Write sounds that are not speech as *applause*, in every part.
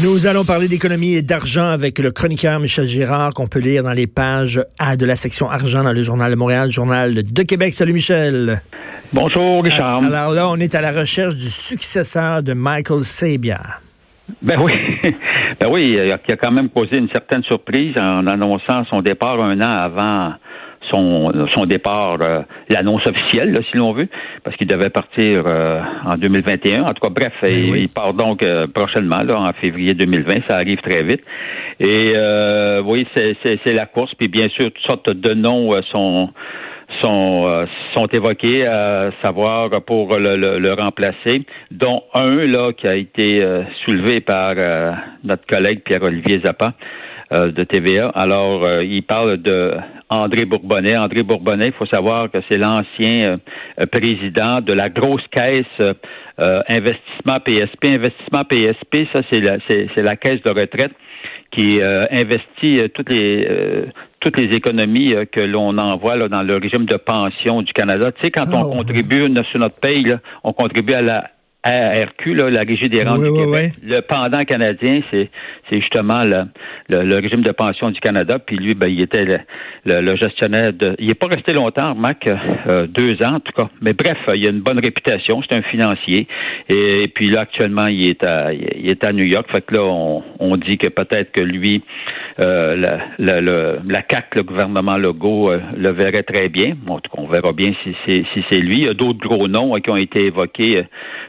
Nous allons parler d'économie et d'argent avec le chroniqueur Michel Girard qu'on peut lire dans les pages A de la section argent dans le journal de Montréal, journal de Québec. Salut Michel. Bonjour Richard. Alors là, on est à la recherche du successeur de Michael Sabia. Ben oui, *laughs* ben oui, qui a quand même causé une certaine surprise en annonçant son départ un an avant son, son départ, euh, l'annonce officielle, si l'on veut, parce qu'il devait partir euh, en 2021. En tout cas, bref, ben il, part donc euh, prochainement, là, en février 2020. Ça arrive très vite. Et oui, c'est la course. Puis bien sûr, toutes sortes de noms sont sont, sont évoqués, à savoir pour le, le, remplacer, dont un là qui a été soulevé par notre collègue Pierre-Olivier Zappa. Euh, de TVA. Alors, euh, il parle de André Bourbonnais. André Bourbonnais, il faut savoir que c'est l'ancien euh, président de la grosse caisse investissement PSP. Investissement PSP, ça c'est la, c'est, la caisse de retraite qui investit toutes les toutes les économies que l'on envoie là, dans le régime de pension du Canada. Tu sais, quand on ah, contribue sur notre paye, on contribue à la RQ, la Régie des rentes du Québec. Le pendant canadien, c'est justement le, le, régime de pension du Canada. Puis lui, ben, il était le, gestionnaire de. Il n'est pas resté longtemps, Mac, euh, deux ans en tout cas. Mais bref, il a une bonne réputation. C'est un financier. Et, puis là, actuellement, il est à il est à New York. Fait que là, on, on dit que peut-être que lui, euh, la, la, la, CAC, le gouvernement Legault, euh, le verrait très bien. Bon, en tout cas, on verra bien si c'est si c'est lui. Il y a d'autres gros noms qui ont été évoqués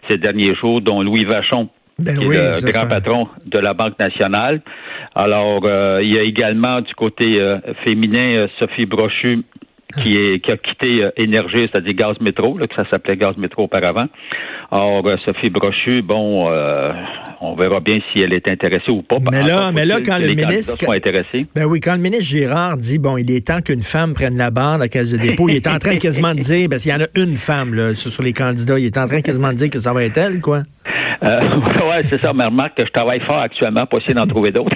ces derniers jours, dont Louis Vachon, ben qui est le grand patron de la Banque nationale. Alors, euh, il y a également du côté euh, féminin Sophie Brochu qui, est, qui a quitté Énergie, c'est-à-dire Gaz Métro, là, que ça s'appelait Gaz Métro auparavant. Or, Sophie Brochu, bon, on verra bien si elle est intéressée ou pas. Mais là, mais là quand le ministre, ben oui, quand le ministre Girard dit bon, il est temps qu'une femme prenne la barre de la caisse de dépôt, il est en train quasiment de dire, parce qu'il y en a une femme là sur les candidats, il est en train quasiment de dire que ça va être elle, quoi. Euh, *laughs* ouais, c'est ça. Mais remarque que je travaille fort actuellement pour essayer d'en trouver d'autres.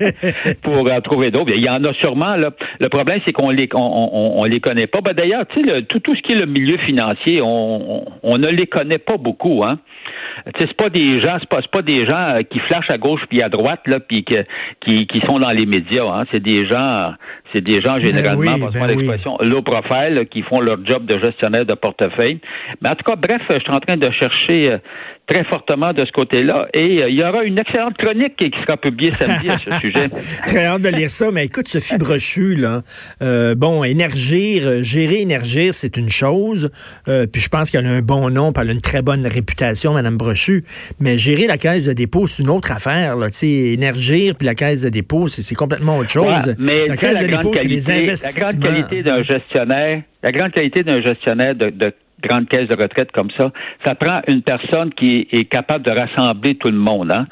*laughs* pour en trouver d'autres. Il y en a sûrement. Là. Le problème, c'est qu'on les on, on, les connaît pas. Ben, D'ailleurs, tu sais, tout, tout ce qui est le milieu financier, on, on, ne les connaît pas beaucoup. Hein. Tu sais, c'est pas des gens, c'est pas, pas des gens euh, qui flashent à gauche puis à droite là, puis qui, qui sont dans les médias. Hein. C'est des gens, c'est des gens ben généralement, ben oui, l'expression, low profile, qui font leur job de gestionnaire de portefeuille. Mais en tout cas, bref, je suis en train de chercher euh, très fortement de ce côté-là. Et euh, il y aura une excellente chronique qui sera publiée samedi à ce *laughs* sujet. très hâte de lire ça. Mais écoute, Sophie Brochu, là, euh, bon, énergir, euh, gérer énergir, c'est une chose. puis je pense qu'elle a un bon nom, puis elle a une très bonne réputation, Madame Brochu. Mais gérer la caisse de dépôt, c'est une autre affaire. Là. sais, énergir puis la caisse de dépôt, c'est complètement autre chose. mais la caisse de dépôt, c'est des investissements. La grande qualité d'un gestionnaire, la grande qualité d'un gestionnaire de, de grande caisse de retraite comme ça, ça prend une personne qui est capable de rassembler tout le monde. Hein?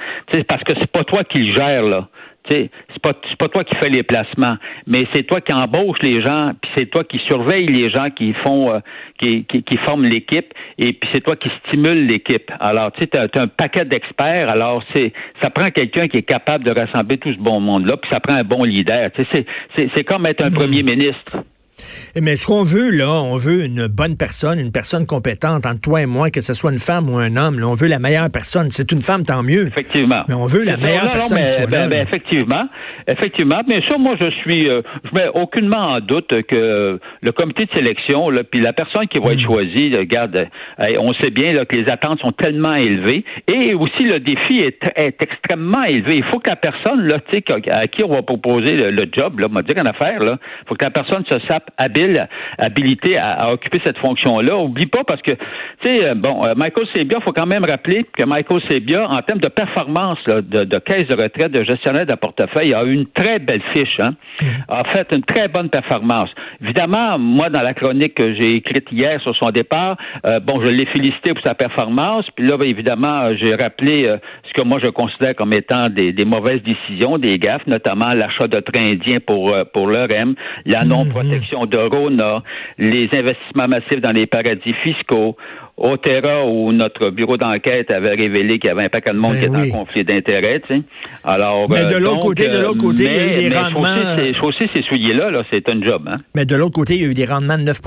parce que c'est pas toi qui le gères, là. C'est pas, pas toi qui fais les placements, mais c'est toi qui embauches les gens, puis c'est toi qui surveilles les gens qui font, euh, qui, qui, qui, forment l'équipe, et puis c'est toi qui stimule l'équipe. Alors, tu sais, tu as, un paquet d'experts, alors c'est ça prend quelqu'un qui est capable de rassembler tout ce bon monde-là, puis ça prend un bon leader. Tu sais, c'est comme être un hmm. premier ministre. Mais ce qu'on veut, là, on veut une bonne personne, une personne compétente entre toi et moi, que ce soit une femme ou un homme. on veut la meilleure personne. C'est une femme, tant mieux. Effectivement. Mais on veut la meilleure personne. Ben, ben, effectivement. Effectivement. Bien sûr, moi, je suis, euh, je mets aucunement en doute que le comité de sélection, là, puis la personne qui va être mm. choisie, regarde, on sait bien là, que les attentes sont tellement élevées et aussi le défi est, extrêmement élevé. Il faut que la personne, là, à qui on va proposer le, job, là, on va dire en affaire, là, faut que la personne se sape habile, habilité à, occuper cette fonction-là. Oublie pas parce que, tu sais, euh, bon, euh, Michael Sebia, il faut quand même rappeler que Michael Sebia, en termes de performance de, caisse de retraite, de gestionnaire de portefeuille, a eu une très belle fiche, hein, a fait une très bonne performance. Évidemment, moi, dans la chronique que j'ai écrite hier sur son départ, euh, bon, je l'ai félicité pour sa performance, puis là, évidemment, j'ai rappelé ce que moi je considère comme étant des, mauvaises décisions, des gaffes, notamment l'achat de trains indiens pour, pour l'ERM, la mm-hmm. De Rona, les investissements massifs dans les paradis fiscaux, Otera, où notre bureau d'enquête avait révélé qu'il y avait un paquet de monde ben qui était en conflit d'intérêts. Tu sais. Alors, mais de euh, l'autre côté, de l'autre côté, il y a eu des rendements. Chausser ces souliers-là, -là, c'est un job. Hein? Mais de l'autre côté, il y a eu des rendements de 9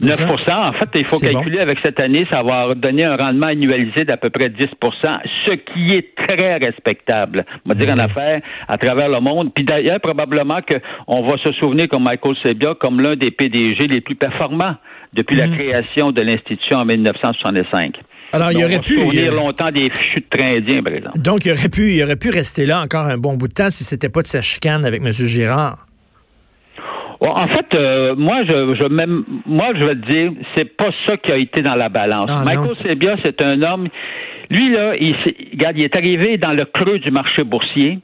9% En fait, il faut calculer avec cette année, ça va donner un rendement annualisé d'à peu près 10% ce qui est très respectable, on va dire en affaires à travers le monde. Puis d'ailleurs, probablement qu'on va se souvenir comme Michael Sebia comme l'un des PDG les plus performants depuis la mhm. création de l'institution en 1965. Alors, il aurait pu. souvenir longtemps des fichus de train indien, par exemple. Donc, il aurait pu, il aurait pu rester là encore un bon bout de temps si c'était pas de sa chicane avec M. Girard. En fait, euh, moi, je, je même, moi, je vais te dire, c'est pas ça qui a été dans la balance. Ah, Michael Sebia, c'est un homme. Lui là, il, regarde, il est arrivé dans le creux du marché boursier.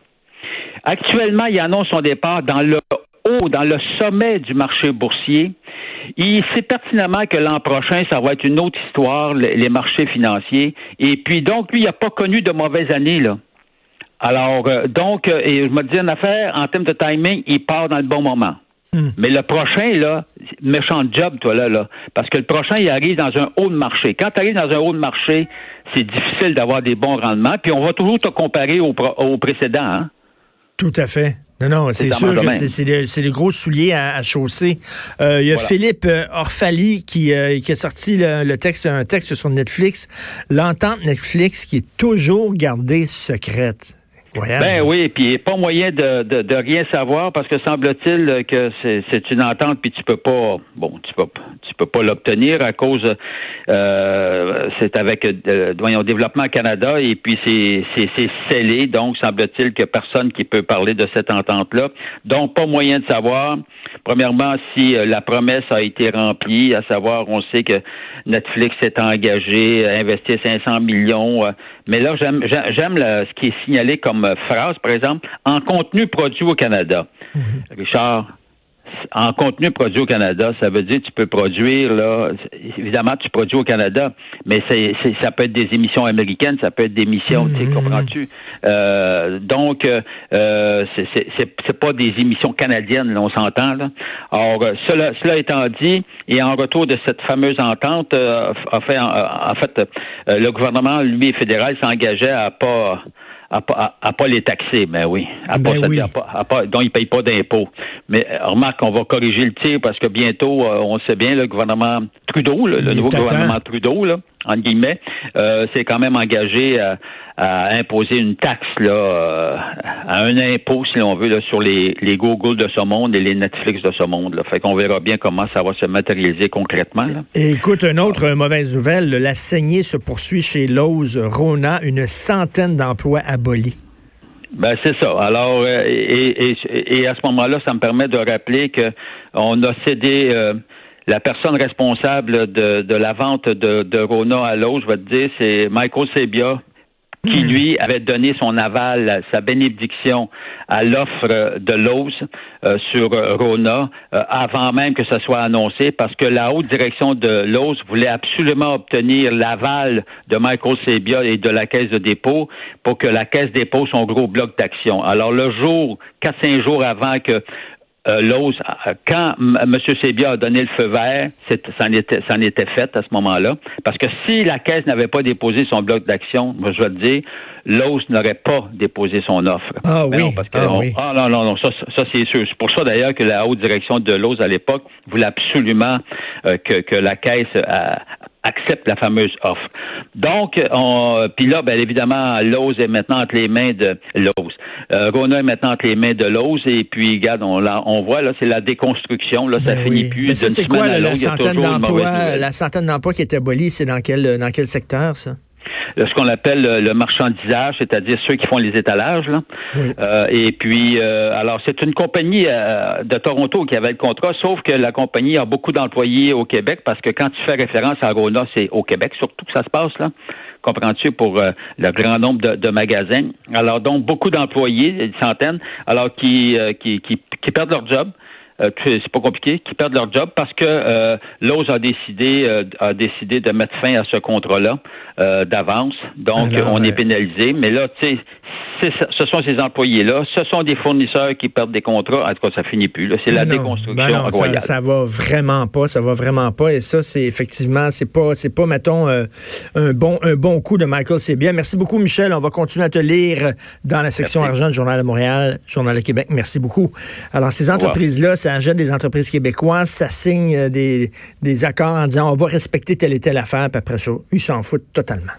Actuellement, il annonce son départ dans le haut, dans le sommet du marché boursier. Il sait pertinemment que l'an prochain, ça va être une autre histoire, les marchés financiers. Et puis, donc, lui, il n'a pas connu de mauvaises années, là. Alors, euh, donc, euh, et je me dis une affaire, en termes de timing, il part dans le bon moment. Hmm. Mais le prochain, là, méchant job, toi, là, là. Parce que le prochain, il arrive dans un haut de marché. Quand tu arrives dans un haut de marché, c'est difficile d'avoir des bons rendements. Puis on va toujours te comparer au, au précédent. Hein? Tout à fait. Non, non, c'est sûr que c'est les gros souliers à, chausser. Euh, il y a Philippe euh, Orfali qui, euh, qui a sorti le, texte, un texte sur Netflix, l'entente Netflix qui est toujours gardée secrète. Ben oui, puis pas moyen de, de, rien savoir parce que semble-t-il que c'est une entente puis tu peux pas bon tu peux tu peux pas l'obtenir à cause euh, c'est avec euh, au développement Canada et puis c'est c'est scellé donc semble-t-il que personne qui peut parler de cette entente là donc pas moyen de savoir. Premièrement si euh, la promesse a été remplie à savoir on sait que Netflix s'est engagé à investir 500 millions euh, mais là j'aime j'aime ce qui est signalé comme phrase, par exemple, en contenu produit au Canada. Mhm. Richard, en contenu produit au Canada, ça veut dire que tu peux produire, là, évidemment, tu produis au Canada, mais c'est, ça peut être des émissions américaines, ça peut être des émissions, tu mhm. comprends-tu? Euh, donc, euh, c'est, c'est, pas des émissions canadiennes, on s'entend, là. Or, cela, cela étant dit, et en retour de cette fameuse entente, euh, en fait, en, fait le gouvernement, lui, fédéral, s'engageait à pas à pas, à, pas les taxer, mais oui. À ben pas, oui. À pas, donc, ils ne payent pas d'impôts. Mais euh, remarque, on va corriger le tir parce que bientôt, euh, on sait bien, le gouvernement Trudeau, le nouveau gouvernement Trudeau, là, en guillemets, euh, s'est quand même engagé à, imposer une taxe, là, euh, à un impôt, si l'on veut, là, sur les, les Google de ce monde et les Netflix de ce monde. Là. Fait qu'on verra bien comment ça va se matérialiser concrètement. Là. Et écoute, une autre mauvaise nouvelle, la saignée se poursuit chez Lowe's Rona, une centaine d'emplois abolis. Ben c'est ça. Alors euh, et, et, et, à ce moment-là, ça me permet de rappeler que on a cédé euh, la personne responsable de, de la vente de, de Rona à l'eau, je vais te dire, c'est Michael Sebia, qui hmm. lui avait donné son aval, sa bénédiction à l'offre de Lowe's euh, sur Rona euh, avant même que ça soit annoncé, parce que la haute direction de Lowe's voulait absolument obtenir l'aval de Michael Sebia et de la Caisse de dépôt pour que la Caisse dépôt son gros bloc d'action. Alors le jour, quatre cinq jours avant que euh, euh, quand M. Sébia a donné le feu vert, ça en, était, en était fait à ce moment-là. Parce que si la Caisse n'avait pas déposé son bloc d'action, je vais te dire, Lowe's n'aurait pas déposé son offre. Ah oui. ah, oui. ah, non, non, non, ça, ça c'est sûr. C'est pour ça d'ailleurs que la haute direction de Lowe's à l'époque voulait absolument euh, que, que la Caisse accepte la fameuse offre. Donc, on, puis là, bien évidemment, Lowe's est maintenant entre les mains de Lowe's. Euh, Rona est maintenant entre les mains de Lowe's et puis, regarde, on, on voit là, c'est la déconstruction. Là, ça ben finit plus. Mais ça, c'est quoi la, centaine d'emplois, la centaine d'emplois qui est abolie, c'est dans quel dans quel secteur ça? Ce qu'on appelle le, marchandisage, c'est-à-dire ceux qui font les étalages. Là. Euh, et puis, euh, alors, c'est une compagnie euh, de Toronto qui avait le contrat, sauf que la compagnie a beaucoup d'employés au Québec parce que quand tu fais référence à Rona, c'est au Québec surtout que ça se passe là. Comprends-tu pour le grand nombre de, magasins. Alors donc beaucoup d'employés, des centaines, alors qui, qui, qui, qui perdent leur job. Euh, c'est pas compliqué, qui perdent leur job parce que euh, a décidé euh, a décidé de mettre fin à ce contrat-là euh, d'avance. Donc, on est pénalisé. Mais là, tu sais, ce sont ces employés-là, ce sont des fournisseurs qui perdent des contrats. En tout cas, ça finit plus. C'est la déconstruction ben Ça, ça, va vraiment pas, ça va vraiment pas. Et ça, c'est effectivement, c'est pas, c'est pas, mettons, un bon, un bon coup de Michael. C'est bien. Merci beaucoup, Michel. On va continuer à te lire dans la section argent du Journal de Montréal, Journal de Québec. Merci beaucoup. Alors, ces entreprises-là, ça achète des entreprises québécoises, ça signe des, des accords en disant on va respecter telle et telle affaire, puis après ça, ils s'en foutent totalement.